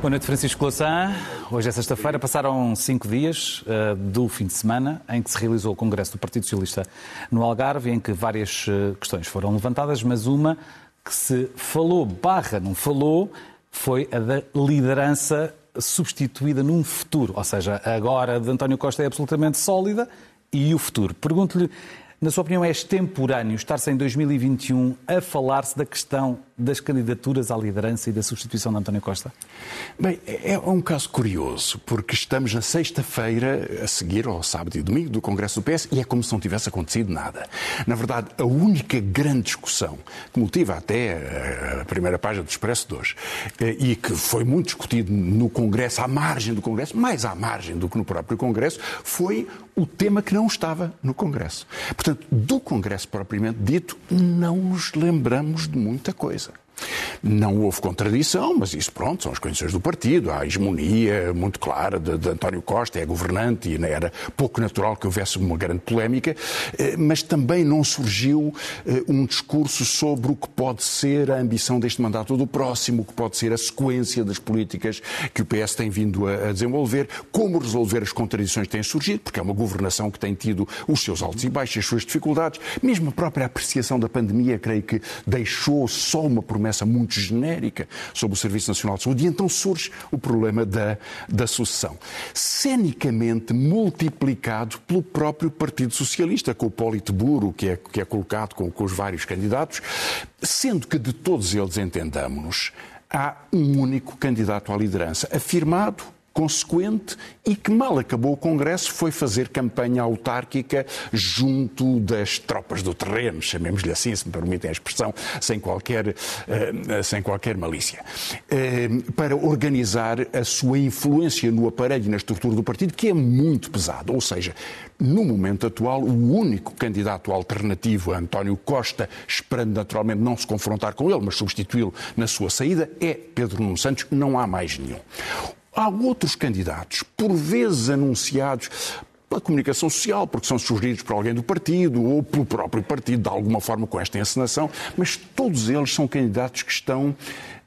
Boa noite, Francisco Louçã. Hoje é sexta-feira, passaram cinco dias uh, do fim de semana em que se realizou o Congresso do Partido Socialista no Algarve, em que várias uh, questões foram levantadas, mas uma que se falou, barra não falou, foi a da liderança substituída num futuro. Ou seja, agora de António Costa é absolutamente sólida e o futuro. Pergunto-lhe na sua opinião, é extemporâneo estar-se em 2021 a falar-se da questão das candidaturas à liderança e da substituição de António Costa? Bem, é, é um caso curioso, porque estamos na sexta-feira a seguir ao sábado e domingo do Congresso do PS e é como se não tivesse acontecido nada. Na verdade, a única grande discussão que motiva até a primeira página do Expresso de hoje eh, e que foi muito discutido no Congresso, à margem do Congresso, mais à margem do que no próprio Congresso, foi o tema que não estava no Congresso. Portanto, do Congresso propriamente dito, não nos lembramos de muita coisa. Não houve contradição, mas isso, pronto, são as condições do partido. Há a hegemonia muito clara de, de, António Costa, é governante, e era pouco natural que houvesse uma grande polémica, eh, mas também não surgiu eh, um discurso sobre o que pode ser a ambição deste mandato do próximo, o que pode ser a sequência das políticas que o PS tem vindo a desenvolver, como resolver as contradições que têm surgido, porque é uma governação que tem tido os seus altos e baixos, as suas dificuldades. Mesmo a própria apreciação da pandemia, creio que deixou só uma promessa muito muito genérica sobre o Serviço Nacional de Saúde, e então surge o problema da, da sucessão. Cenicamente multiplicado pelo próprio Partido Socialista, com o Politburo, que é, que é colocado com, com os vários candidatos, sendo que de todos eles entendamos há um único candidato à liderança, afirmado consequente e que mal acabou o Congresso foi fazer campanha autárquica junto das tropas do terreno, chamemos-lhe assim, se me permitem a expressão, sem qualquer, uh, sem qualquer malícia, uh, para organizar a sua influência no aparelho e na estrutura do partido, que é muito pesada. Ou seja, no momento atual, o único candidato alternativo a António Costa, esperando naturalmente não se confrontar com ele, mas substituí-lo na sua saída, é Pedro Nuno Santos. Não há mais nenhum. Há outros candidatos, por vezes anunciados pela comunicação social, porque são sugeridos por alguém do partido ou pelo próprio partido, de alguma forma com esta encenação, mas todos eles são candidatos que estão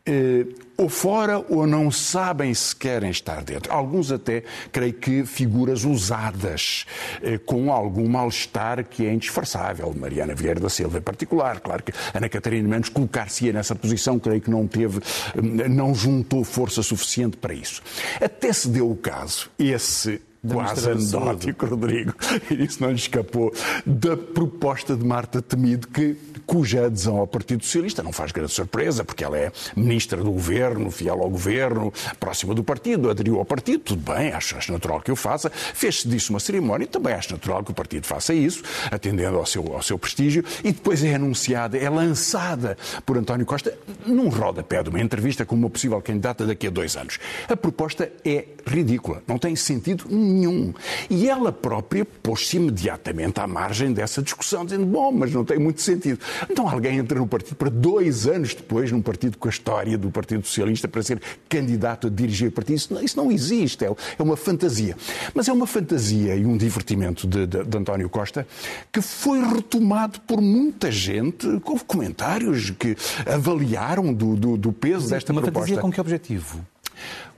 eh, ou fora ou não sabem se querem estar dentro. Alguns até, creio que, figuras usadas, eh, com algum mal-estar que é indisfarçável. Mariana Vieira da Silva em particular. Claro que Ana Catarina Menos colocar-se-ia nessa posição, creio que não teve, eh, não juntou força suficiente para isso. Até se deu o caso, esse quase anedótico, Rodrigo, isso não lhe escapou, da proposta de Marta Temido, que, cuja adesão ao Partido Socialista não faz grande surpresa, porque ela é ministra do governo, fiel ao governo, próxima do partido, aderiu ao partido, tudo bem, acho, acho natural que o faça, fez-se disso uma cerimónia, também acho natural que o partido faça isso, atendendo ao seu, ao seu prestígio, e depois é anunciada, é lançada por António Costa num rodapé de uma entrevista como uma possível candidata daqui a dois anos. A proposta é ridícula, não tem sentido nenhum. E ela própria pôs-se imediatamente à margem dessa discussão, dizendo: bom, mas não tem muito sentido. Então alguém entra no partido para dois anos depois, num partido com a história do Partido Socialista, para ser candidato a dirigir o partido. Isso não, isso não existe, é, é uma fantasia. Mas é uma fantasia e um divertimento de, de, de António Costa que foi retomado por muita gente. Houve comentários que avaliaram do, do, do peso Sim, desta uma proposta. Uma fantasia com que objetivo?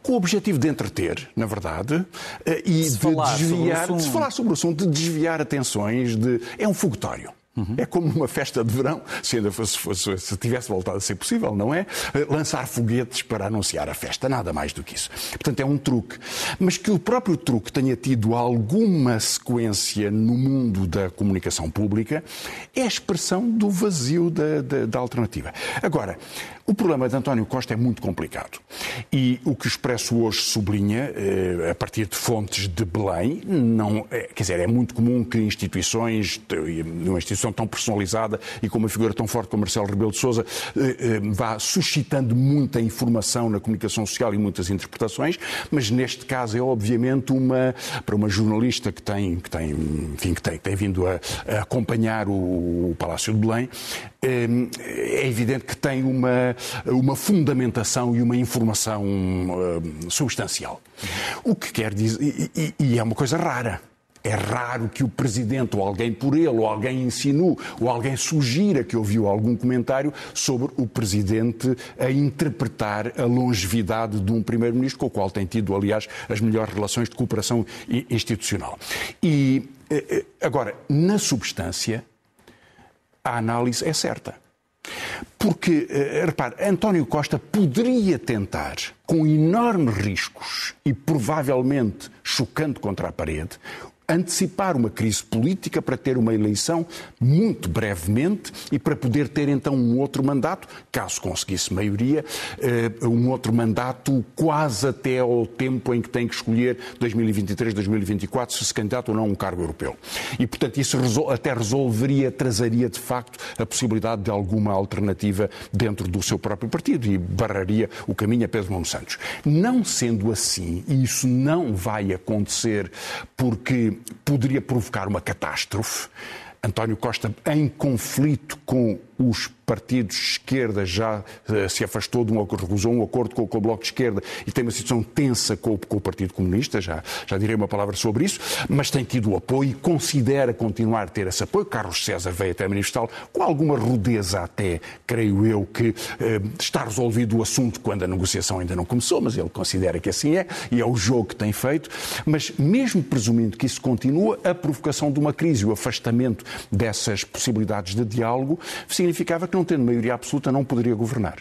com o objetivo de entreter, na verdade, eh, e se de desviar, de se falar sobre o assunto, de desviar atenções, de é um fogotório. Uhum. É como uma festa de verão, se ainda fosse, fosse, se tivesse voltado a ser possível, não é? Eh, lançar foguetes para anunciar a festa, nada mais do que isso. Portanto, é um truque. Mas que o próprio truque tenha tido alguma sequência no mundo da comunicação pública é a expressão do vazio da, da, da alternativa. Agora, o problema de António Costa é muito complicado. E o que o Expresso hoje sublinha, eh, a partir de fontes de Belém, não, é, quer dizer, é muito comum que instituições, uma instituição tão personalizada e com uma figura tão forte como Marcelo Rebelo de Sousa, eh, eh, vá suscitando muita informação na comunicação social e muitas interpretações, mas neste caso é obviamente uma, para uma jornalista que tem, que tem, enfim, que tem, que tem vindo a, a acompanhar o, o Palácio de Belém, é evidente que tem uma uma fundamentação e uma informação uh, substancial. O que quer dizer. E, e, e é uma coisa rara É raro que o Presidente, ou alguém por ele, ou alguém insinue, ou alguém sugira que ouviu algum comentário sobre o Presidente a interpretar a longevidade de um Primeiro-Ministro, com o qual tem tido, aliás, as melhores relações de cooperação institucional. E, eh, eh, agora, na substância, a análise é certa. Porque, eh, repare, António Costa poderia tentar, com enormes riscos e provavelmente chocando contra a parede, antecipar uma crise política para ter uma eleição muito brevemente e para poder ter então um outro mandato, caso conseguisse maioria, eh, um outro mandato quase até ao tempo em que tem que escolher 2023, 2024 se se candidata ou não a um cargo europeu. E portanto isso até resolveria, trazeria de facto a possibilidade de alguma alternativa dentro do seu próprio partido e barraria o caminho a Pedro Nuno Santos. Não sendo assim, e isso não vai acontecer porque poderia provocar uma catástrofe. António Costa, em conflito com os partidos de esquerda já uh, se afastou de um recusou um acordo com, o Bloco de Esquerda e tem uma situação tensa com, o Partido Comunista, já, já direi uma palavra sobre isso, mas tem tido apoio e considera continuar a ter esse apoio. Carlos César veio até manifestá-lo, com alguma rudeza até, creio eu, que uh, está resolvido o assunto quando a negociação ainda não começou, mas ele considera que assim é, e é o jogo que tem feito. Mas mesmo presumindo que isso continua, a provocação de uma crise, o afastamento dessas possibilidades de diálogo, significava que não tendo maioria absoluta não poderia governar.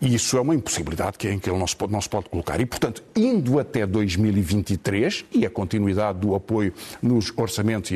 E isso é uma impossibilidade que, em que ele não se, pode, não se pode colocar. E, portanto, indo até 2023, e a continuidade do apoio nos orçamentos,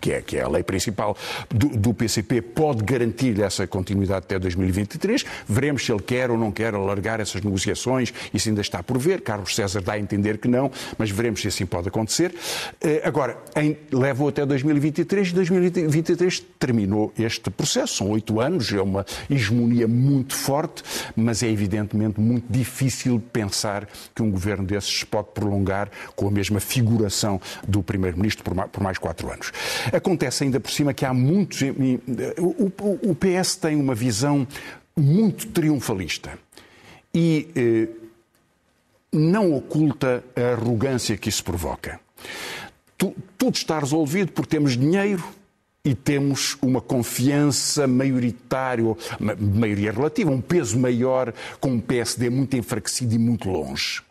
que é, que é a lei principal do, do PCP, pode garantir essa continuidade até 2023. Veremos se ele quer ou não quer alargar essas negociações, isso ainda está por ver. Carlos César dá a entender que não, mas veremos se assim pode acontecer. Eh, agora, em, leva até 2023 e 2023 terminou este processo. São oito anos, é uma hegemonia muito forte forte, mas é evidentemente muito difícil pensar que um governo desses pode prolongar com a mesma figuração do Primeiro-Ministro por mais quatro anos. Acontece ainda por cima que há muitos. O PS tem uma visão muito triunfalista e eh, não oculta a arrogância que isso provoca. Tudo está resolvido porque temos dinheiro, e temos uma confiança maioritária, maioria relativa, um peso maior com um PSD muito enfraquecido e muito longe.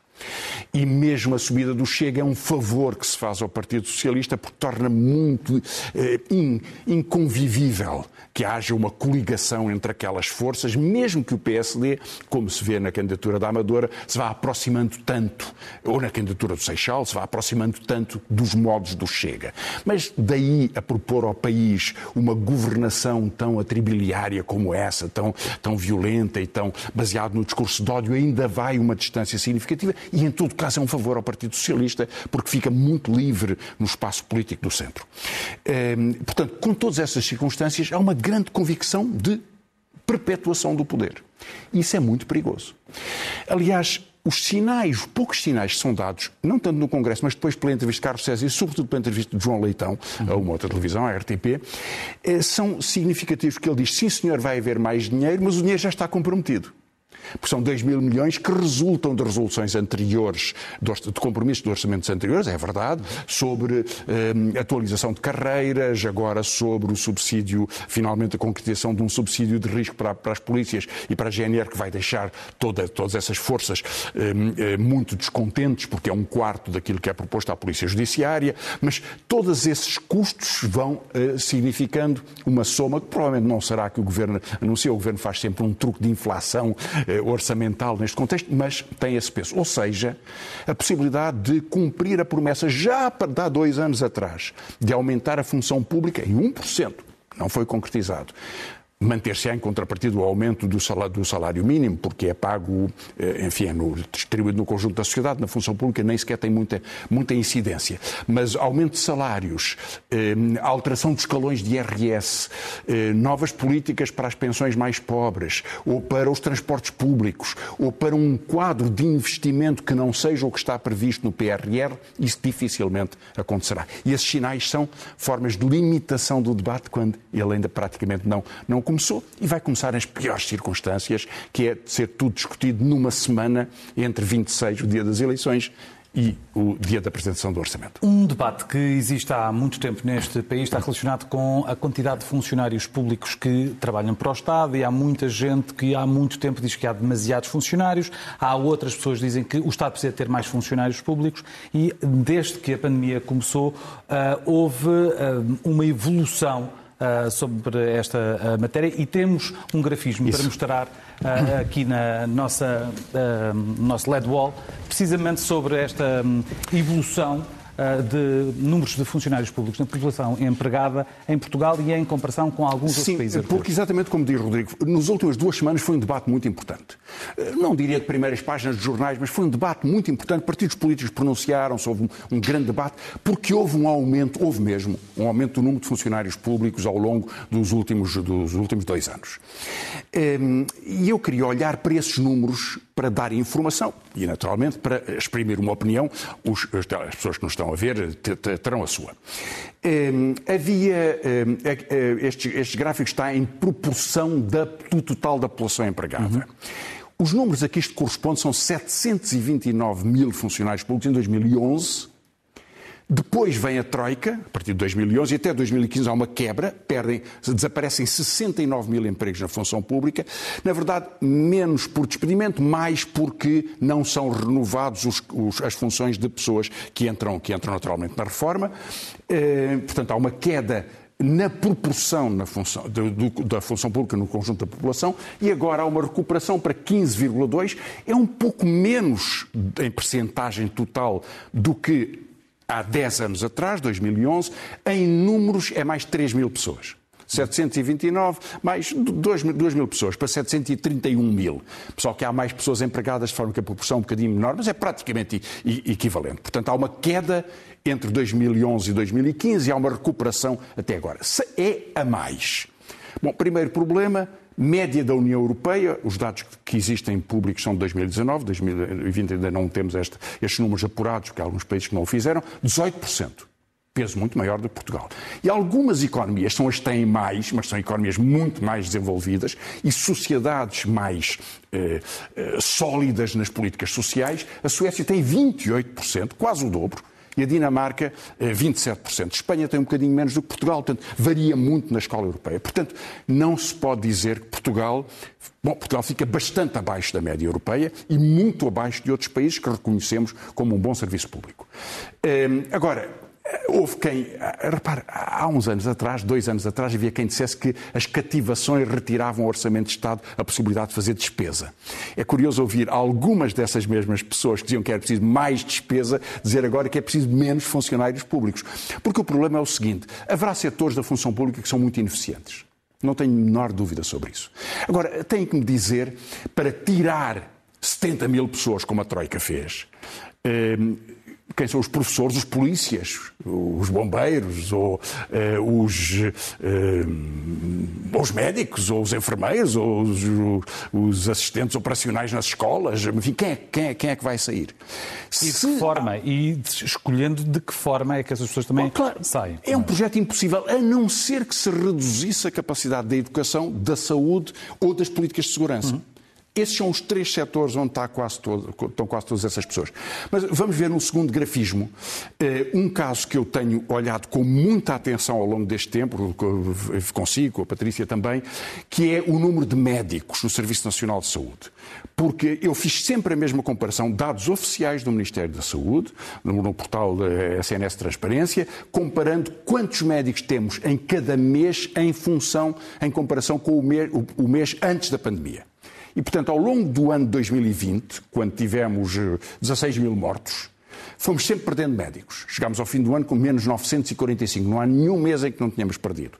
E mesmo a subida do Chega é um favor que se faz ao Partido Socialista porque torna muito eh, in, inconvivível que haja uma coligação entre aquelas forças, mesmo que o PSD, como se vê na candidatura da Amadora, se vá aproximando tanto, ou na candidatura do Seixal, se vá aproximando tanto dos modos do Chega. Mas daí a propor ao país uma governação tão atribiliária como essa, tão, tão violenta e tão baseada no discurso de ódio, ainda vai uma distância significativa e, em todo caso, é um favor ao Partido Socialista, porque fica muito livre no espaço político do centro. Ehm, portanto, com todas essas circunstâncias, há uma grande convicção de perpetuação do poder. Isso é muito perigoso. Aliás, os sinais, os poucos sinais que são dados, não tanto no Congresso, mas depois pela entrevista de Carlos César e sobretudo pela entrevista de João Leitão, a uma outra televisão, a RTP, eh, são significativos, porque ele diz, sim senhor, vai haver mais dinheiro, mas o dinheiro já está comprometido porque são 2 mil milhões que resultam de resoluções anteriores, de compromissos de orçamentos anteriores, é verdade, sobre eh, atualização de carreiras, agora sobre o subsídio, finalmente a concretização de um subsídio de risco para, para as polícias e para a GNR, que vai deixar toda, todas essas forças eh, muito descontentes, porque é um quarto daquilo que é proposto à Polícia Judiciária, mas todos esses custos vão eh, significando uma soma que provavelmente não será que o Governo anuncia, o Governo faz sempre um truque de inflação orçamental neste contexto, mas tem esse peso. Ou seja, a possibilidade de cumprir a promessa já há dois anos atrás de aumentar a função pública em 1%, não foi concretizado manter-se-á em contrapartida o aumento do salário, do salário, mínimo, porque é pago, eh, enfim, é no, distribuído no conjunto da sociedade, na função pública nem sequer tem muita, muita incidência. Mas aumento de salários, eh, alteração dos escalões de IRS, eh, novas políticas para as pensões mais pobres, ou para os transportes públicos, ou para um quadro de investimento que não seja o que está previsto no PRR, isso dificilmente acontecerá. E esses sinais são formas de limitação do debate quando ele ainda praticamente não, não começou e vai começar nas piores circunstâncias, que é de ser tudo discutido numa semana entre 26, o dia das eleições, e o dia da apresentação do orçamento. Um debate que existe há muito tempo neste país está relacionado com a quantidade de funcionários públicos que trabalham para o Estado e há muita gente que há muito tempo diz que há demasiados funcionários, há outras pessoas que dizem que o Estado precisa ter mais funcionários públicos e desde que a pandemia começou uh, houve uh, uma evolução uh, sobre esta uh, matéria e temos um grafismo Isso. para mostrar uh, aqui na nossa no nosso LED wall, precisamente sobre esta um, evolução de números de funcionários públicos na população empregada em Portugal e em comparação com alguns Sim, outros países europeus. porque exatamente como diz Rodrigo, nas últimas duas semanas foi um debate muito importante. Eh, não diria de primeiras páginas de jornais, mas foi um debate muito importante. Partidos políticos pronunciaram-se, houve um, um grande debate, porque houve um aumento, houve mesmo, um aumento do número de funcionários públicos ao longo dos últimos, dos últimos dois anos. Ehm, e eu queria olhar para esses números para dar informação e, naturalmente, para exprimir uma opinião. Os, as pessoas que nos estão a ver terão a sua. Ehm, havia. Ehm, estes, estes gráficos estão em proporção da, do total da população empregada. Uhum. Os números a que isto corresponde são 729 mil funcionários públicos em 2011 depois vem a Troika, a partir de 2011 e até 2015 há uma quebra, perdem, desaparecem 69 mil empregos na função pública. Na verdade, menos por despedimento, mais porque não são renovados os, os, as funções de pessoas que entram, que entram naturalmente na reforma. Eh, portanto, há uma queda na proporção na função, do, do, da função pública no conjunto da população e agora há uma recuperação para 15,2. É um pouco menos em percentagem total do que há 10 anos atrás, 2011, em números é mais de 3 mil pessoas. 729, mais 2 mil, 2 mil pessoas, para 731 mil. Pessoal que há mais pessoas empregadas, de forma que a proporção é um bocadinho menor, mas é praticamente equivalente. Portanto, há uma queda entre 2011 e 2015 e há uma recuperação até agora. É a mais. Bom, primeiro problema, média da União Europeia, os dados que existem públicos são de 2019, 2020 ainda não temos este, estes números apurados, porque há alguns países que não o fizeram, 18% peso muito maior do que Portugal. E algumas economias são as que têm mais, mas são economias muito mais desenvolvidas e sociedades mais eh, eh, sólidas nas políticas sociais. A Suécia tem 28%, quase o dobro e a Dinamarca 27%. Eh, Espanha tem um bocadinho menos do que Portugal, portanto, varia muito na escola europeia. Portanto, não se pode dizer que Portugal. Bom, Portugal fica bastante abaixo da média europeia e muito abaixo de outros países que reconhecemos como um bom serviço público. Ehm, agora, Houve quem, repare, há uns anos atrás, dois anos atrás, havia quem dissesse que as cativações retiravam ao Orçamento de Estado a possibilidade de fazer despesa. É curioso ouvir algumas dessas mesmas pessoas que diziam que era preciso mais despesa, dizer agora que é preciso menos funcionários públicos. Porque o problema é o seguinte: haverá setores da função pública que são muito ineficientes. Não tenho a menor dúvida sobre isso. Agora, tenho que me dizer, para tirar 70 mil pessoas, como a Troika fez, eh, quem são os professores, os polícias, os bombeiros, ou eh, os, eh, os médicos, ou os enfermeiros, ou os, os, assistentes operacionais nas escolas, enfim, quem é, quem é, quem é que vai sair? E de que forma? E escolhendo de que forma é que essas pessoas também claro, saem? É um projeto impossível, a não ser que se reduzisse a capacidade da educação, da saúde ou das políticas de segurança. Uhum. Esses são os três setores onde está quase todo, estão quase todas essas pessoas. Mas vamos ver no segundo grafismo eh, um caso que eu tenho olhado com muita atenção ao longo deste tempo, consigo, com a Patrícia também, que é o número de médicos no Serviço Nacional de Saúde. Porque eu fiz sempre a mesma comparação, dados oficiais do Ministério da Saúde, no portal da SNS Transparência, comparando quantos médicos temos em cada mês em função, em comparação com o mês antes da pandemia. E, portanto, ao longo do ano de 2020, quando tivemos 16 eh, mil mortos, fomos sempre perdendo médicos. Chegámos ao fim do ano com menos 945. Não há nenhum mês em que não tínhamos perdido.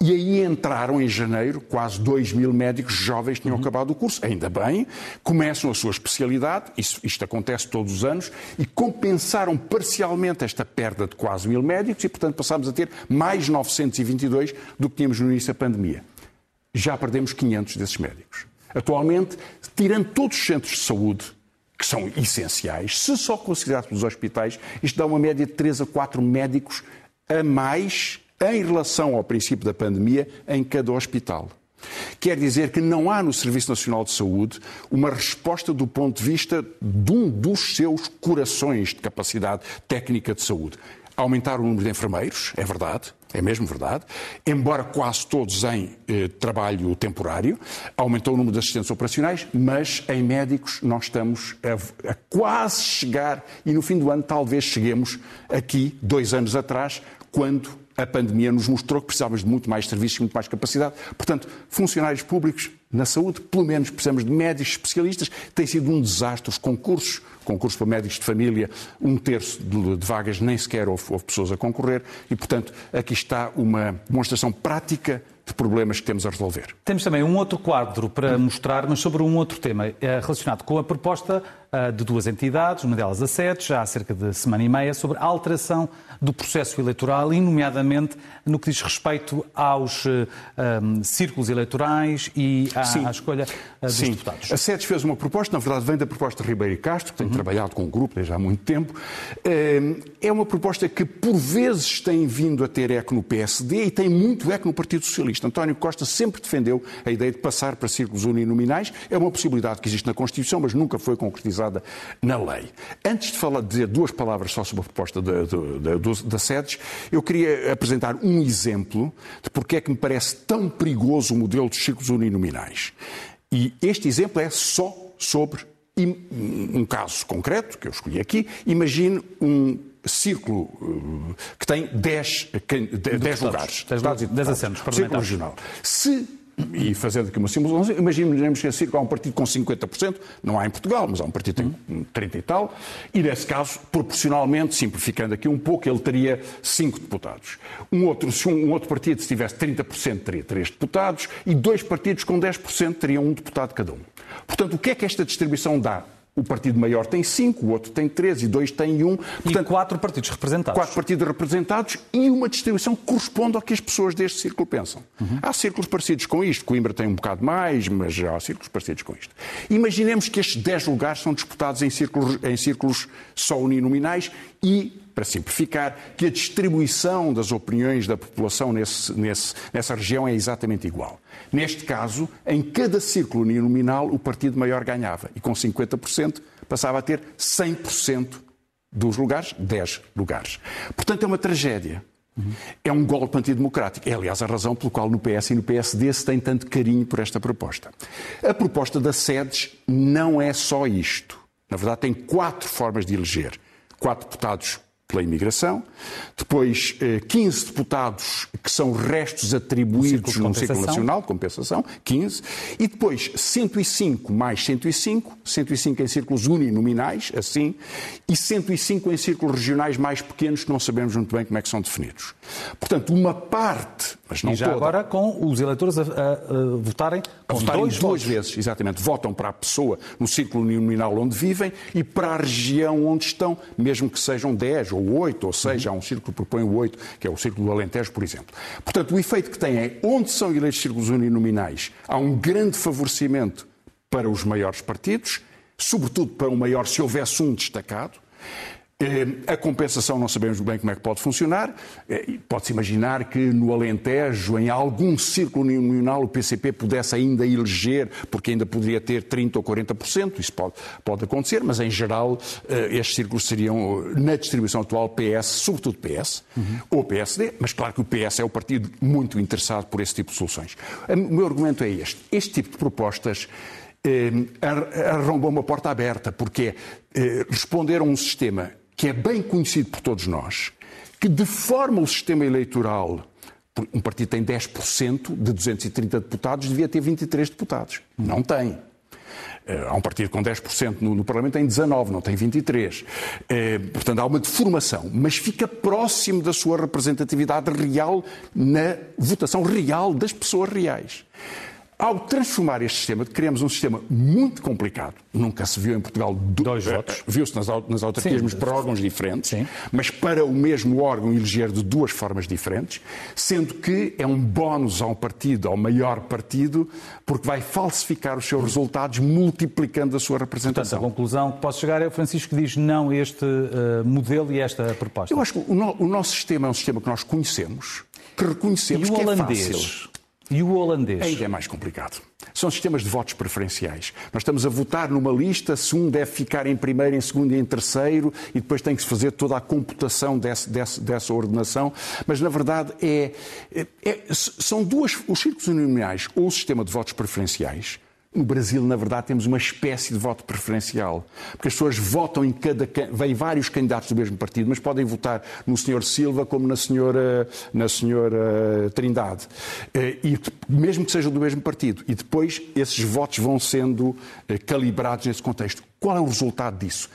E aí entraram em janeiro quase 2 mil médicos jovens que tinham uhum. acabado o curso. Ainda bem, começam a sua especialidade, isso, isto acontece todos os anos, e compensaram parcialmente esta perda de quase mil médicos e, portanto, passámos a ter mais 922 do que tínhamos no início da pandemia. Já perdemos 500 desses médicos. Atualmente, tirando todos os centros de saúde, que são essenciais, se só considerarmos os hospitais, isto dá uma média de 3 a 4 médicos a mais em relação ao princípio da pandemia em cada hospital. quer dizer que não há no Serviço Nacional de Saúde uma resposta do ponto de vista de um dos seus corações de capacidade técnica de saúde. Aumentar o número de enfermeiros, é verdade, é mesmo verdade, embora quase todos em eh, trabalho temporário, aumentou o número de assistentes operacionais, mas em médicos nós estamos a, a, quase chegar, e no fim do ano talvez cheguemos aqui, dois anos atrás, quando a pandemia nos mostrou que precisávamos de muito mais serviços, muito mais capacidade. Portanto, funcionários públicos na saúde, pelo menos precisamos de médicos especialistas. Tem sido um desastre os concursos, concursos para médicos de família, um terço de, de vagas nem sequer houve, houve pessoas a concorrer e, portanto, aqui está uma demonstração prática de problemas que temos a resolver. Temos também um outro quadro para mostrar, mas sobre um outro tema eh, relacionado com a proposta de duas entidades, uma delas a SED, já há cerca de semana e meia, sobre a alteração do processo eleitoral e, nomeadamente, no que diz respeito aos um, eh, círculos eleitorais e à, à escolha dos Sim. deputados. A SEDES fez uma proposta, na verdade vem da proposta de Ribeiro e Castro, que tem uhum. trabalhado com o grupo desde há muito tempo. É uma proposta que, por vezes, tem vindo a ter eco no PSD e tem muito eco no Partido Socialista. António Costa sempre defendeu a ideia de passar para círculos uninominais. É uma possibilidade que existe na Constituição, mas nunca foi concretizada na lei. Antes de falar, dizer duas palavras só sobre a proposta da, da, da SEDES, eu queria apresentar um exemplo de porque é que me parece tão perigoso o modelo dos círculos uninominais. E este exemplo é só sobre um caso concreto que eu escolhi aqui. Imagine um círculo eh, que tem 10, 10 lugares. 10, 10 assentos Círculo regional. Se e fazendo aqui uma simulação, imaginemos que há um partido com 50%, não há em Portugal, mas há um partido que tem 30 e tal, e nesse caso, proporcionalmente, simplificando aqui um pouco, ele teria 5 deputados. Um outro, se um, outro partido se tivesse 30%, teria 3 deputados, e dois partidos com 10% teriam um deputado cada um. Portanto, o que é que esta distribuição dá? O partido maior tem cinco, o outro tem três e dois tem um. Portanto, e quatro partidos representados. Quatro partidos representados e uma distribuição que corresponde ao que as pessoas deste círculo pensam. Uhum. Há círculos parecidos com isto. Coimbra tem um bocado mais, mas já há círculos parecidos com isto. Imaginemos que estes dez lugares são disputados em círculos, em círculos só uninominais e para simplificar, que a distribuição das opiniões da população nesse, nesse, nessa região é exatamente igual. Neste caso, em cada círculo uninominal, o partido maior ganhava e com 50% passava a ter 100% dos lugares, 10 lugares. Portanto, é uma tragédia. É um golpe antidemocrático. É, aliás, a razão pelo qual no PS e no PSD se tem tanto carinho por esta proposta. A proposta da SEDES não é só isto. Na verdade, tem quatro formas de eleger. Quatro deputados pela imigração, depois 15 eh, deputados que são restos atribuídos num ciclo nacional compensação, 15, e depois 105 mais 105, 105 em círculos uninominais, assim, e 105 em círculos regionais mais pequenos que não sabemos muito bem como é que são definidos. Portanto, uma parte, mas não e já toda. agora com os eleitores a, a, a votarem a votarem dois duas votos. vezes, exatamente. Votam para a pessoa no círculo uninominal onde vivem e para a região onde estão, mesmo que sejam 10 ou 8, ou seja, há um círculo que propõe o 8, que é o círculo do Alentejo, por exemplo. Portanto, o efeito que tem é, onde são eleitos círculos uninominais, há um grande favorecimento para os maiores partidos, sobretudo para o maior se houvesse um destacado, a compensação não sabemos bem como é que pode funcionar. Eh, pode-se imaginar que no Alentejo, em algum círculo unional, o PCP pudesse ainda eleger, porque ainda poderia ter 30% ou 40%, isso pode, pode acontecer, mas em geral eh, estes círculos seriam, na distribuição atual, PS, sobretudo PS, uhum. ou PSD, mas claro que o PS é o partido muito interessado por esse tipo de soluções. O meu argumento é este. Este tipo de propostas arrombam uma porta aberta, porque responder a um sistema que é bem conhecido por todos nós, que deforma o sistema eleitoral. Um partido tem 10% de 230 deputados, devia ter 23 deputados. Não tem. Eh, há um partido com 10% no, no Parlamento, tem 19, não tem 23. Eh, portanto, há uma deformação, mas fica próximo da sua representatividade real na votação real das pessoas reais. Ao transformar este sistema, criamos um sistema muito complicado. Nunca se viu em Portugal dois votos. Eh, viu-se nas, nas autarquias, mas para órgãos diferentes. Sim. Mas para o mesmo órgão eleger de duas formas diferentes, sendo que é um bónus ao partido, ao maior partido, porque vai falsificar os seus resultados, multiplicando a sua representação. Portanto, a conclusão que posso chegar é o Francisco diz não a este uh, modelo e a esta proposta. Eu acho que o, no, o, nosso sistema é um sistema que nós conhecemos, que reconhecemos e o que holandês? é fácil. E o holandês? Ainda é mais complicado. São sistemas de votos preferenciais. Nós estamos a votar numa lista, se um deve ficar em primeiro, em segundo e em terceiro, e depois tem que se fazer toda a computação desse, desse, dessa ordenação. Mas, na verdade, é, é, é, são duas. Os círculos uninominais ou o sistema de votos preferenciais no Brasil, na verdade, temos uma espécie de voto preferencial. Porque as pessoas votam em cada. Vêm vários candidatos do mesmo partido, mas podem votar no Sr. Silva como na senhora, na senhora Trindade. Eh, e mesmo que sejam do mesmo partido. E depois esses votos vão sendo eh, calibrados nesse contexto. Qual é o resultado disso?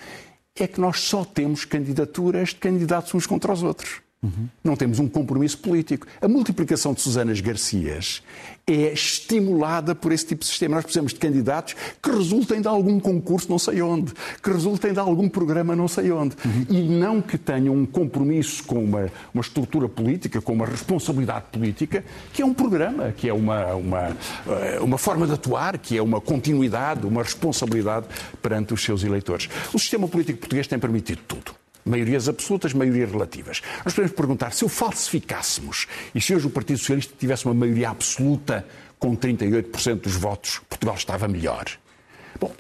É que nós só temos candidaturas de candidatos uns contra os outros. Uhum. Não temos um compromisso político. A multiplicação de Susanas Garcias é estimulada por esse tipo de sistema. Nós precisamos de candidatos que resultem de algum concurso não sei onde, que resultem de algum programa não sei onde. Uhum. E não que tenham um compromisso com uma, uma estrutura política, com uma responsabilidade política, que é um programa, que é uma, uma, eh, uma forma de atuar, que é uma continuidade, uma responsabilidade perante os seus eleitores. O sistema político português tem permitido tudo. Maiorias absolutas, maiorias relativas. Nós podemos perguntar se o falsificássemos e se hoje o Partido Socialista tivesse uma maioria absoluta com 38% dos votos, Portugal estava melhor. Bom,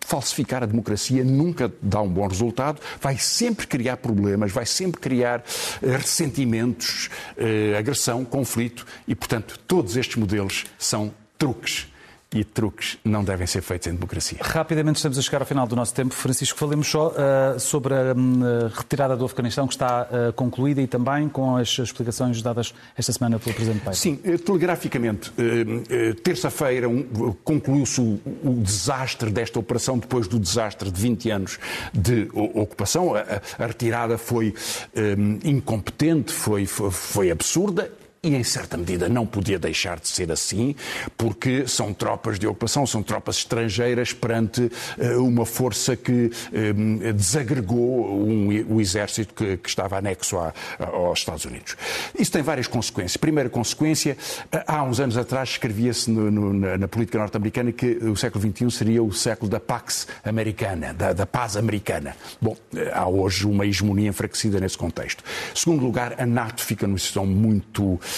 falsificar a democracia nunca dá um bom resultado, vai sempre criar problemas, vai sempre criar uh, ressentimentos, uh, agressão, conflito e, portanto, todos estes modelos são truques e truques não devem ser feitos em democracia. Rapidamente estamos a chegar ao final do nosso tempo. Francisco, falemos só uh, sobre a um, retirada do Afeganistão, que está uh, concluída e também com as explicações dadas esta semana pelo Presidente Biden. Sim, eh, telegraficamente, uh, terça-feira um, concluiu-se o, o, desastre desta operação depois do desastre de 20 anos de ocupação. A, a retirada foi um, incompetente, foi, foi, foi absurda e, em certa medida, não podia deixar de ser assim, porque são tropas de ocupação, são tropas estrangeiras perante uh, uma força que uh, desagregou um, o exército que, que estava anexo a, aos Estados Unidos. Isso tem várias consequências. Primeira consequência, uh, há uns anos atrás escrevia-se na, na, política norte-americana que o século XXI seria o século da Pax Americana, da, da paz americana. Bom, há hoje uma hegemonia enfraquecida nesse contexto. Segundo lugar, a NATO fica numa situação muito eh,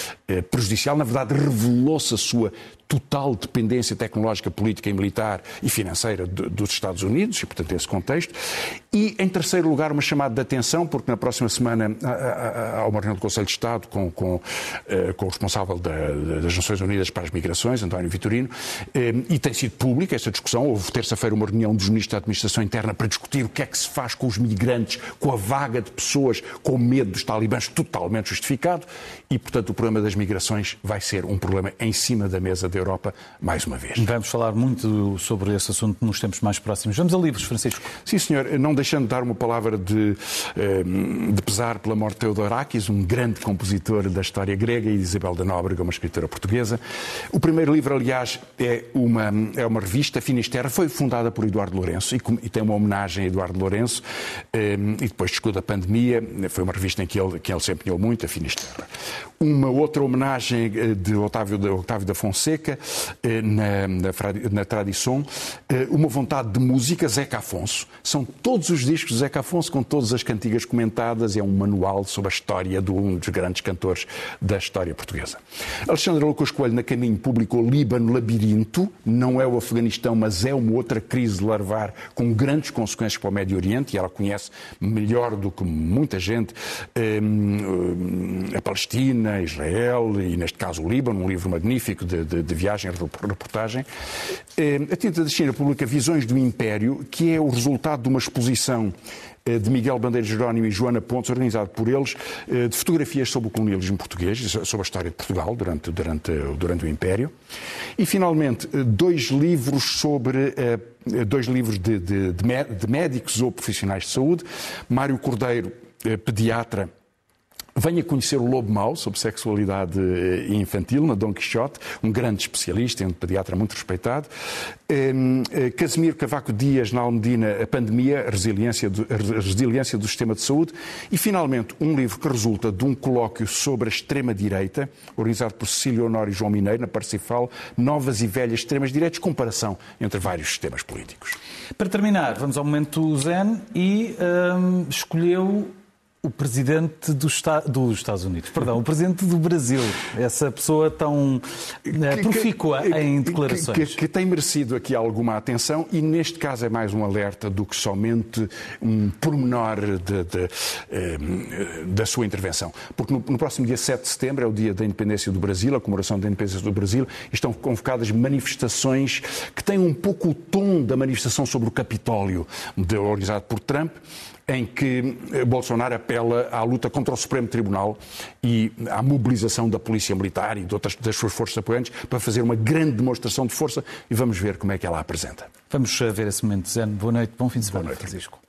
prejudicial, na verdade, revelou-se a sua total dependência tecnológica, política e militar e financeira de, dos Estados Unidos, e portanto esse contexto. E, em terceiro lugar, uma chamada de atenção, porque na próxima semana há uma reunião do Conselho de Estado com, com, eh, com o responsável da, das Nações Unidas para as Migrações, António Vitorino, eh, e tem sido pública essa discussão. Houve terça-feira uma reunião dos ministros da Administração Interna para discutir o que é que se faz com os migrantes, com a vaga de pessoas com medo dos talibãs, totalmente justificado, e, portanto, o problema das migrações vai ser um problema em cima da mesa da Europa, mais uma vez. Vamos falar muito sobre esse assunto nos tempos mais próximos. Vamos a livros, Francisco. Sim, senhor. Não deixando de dar uma palavra de, ehm, de pesar pela morte de Teodorakis, um grande compositor da história grega, e Isabel da Nóbrega, uma escritora portuguesa. O primeiro livro, aliás, é uma, é uma revista, Finisterra, foi fundada por Eduardo Lourenço e, e tem uma homenagem a Eduardo Lourenço, ehm, e depois discute a pandemia, foi uma revista em que ele, que ele se empenhou muito, a Finisterra. Uma outra homenagem eh, de Otávio, de Otávio da Fonseca, eh, na, na, na tradição, eh, uma vontade de música, Zeca Afonso. São todos os discos de Zeca Afonso com todas as cantigas comentadas, é um manual sobre a história de um dos grandes cantores da história portuguesa. Alexandre Lucas Coelho, na Caminho, publicou Líbano Labirinto, não é o Afeganistão, mas é uma outra crise larvar com grandes consequências para o Médio Oriente, e ela conhece melhor do que muita gente a Palestina, Israel e, neste caso, o Líbano, um livro magnífico de, de, de viagem reportagem. Eh, a Tinta da China publica Visões do Império, que é o resultado de uma exposição eh, de Miguel Bandeira Jerónimo e Joana Pontes, organizado por eles, eh, de fotografias sobre o colonialismo português, sobre a história de Portugal durante, durante, durante o Império. E, finalmente, dois livros sobre dois livros de, de, de médicos ou profissionais de saúde. Mário Cordeiro, pediatra, Venha conhecer o Lobo Mau, sobre sexualidade eh, infantil, na Dom Quixote, um grande especialista, um pediatra muito respeitado. Ehm, eh, Casimiro Cavaco Dias, na Almedina, A Pandemia, a resiliência, do, a resiliência do Sistema de Saúde. E, finalmente, um livro que resulta de um colóquio sobre a extrema-direita, organizado por Cecília Honório e João Mineiro, na Parcifal, Novas e Velhas Extremas-Direitas, comparação entre vários sistemas políticos. Para terminar, vamos ao momento zen e ehm, escolheu o presidente do Esta... dos Estados Unidos, perdão, o presidente do Brasil, essa pessoa tão profícua que, em declarações. Que, que, tem merecido aqui alguma atenção e neste caso é mais um alerta do que somente um pormenor de, de, eh, da sua intervenção. Porque no, no, próximo dia 7 de setembro é o dia da independência do Brasil, a comemoração da independência do Brasil, e estão convocadas manifestações que têm um pouco o tom da manifestação sobre o Capitólio organizado por Trump, em que eh, Bolsonaro apela à luta contra o Supremo Tribunal e à mobilização da Polícia Militar e de outras das suas forças apoiantes para fazer uma grande demonstração de força e vamos ver como é que ela apresenta. Vamos eh, ver esse momento, Zé. Boa noite, bom fim de semana, Francisco.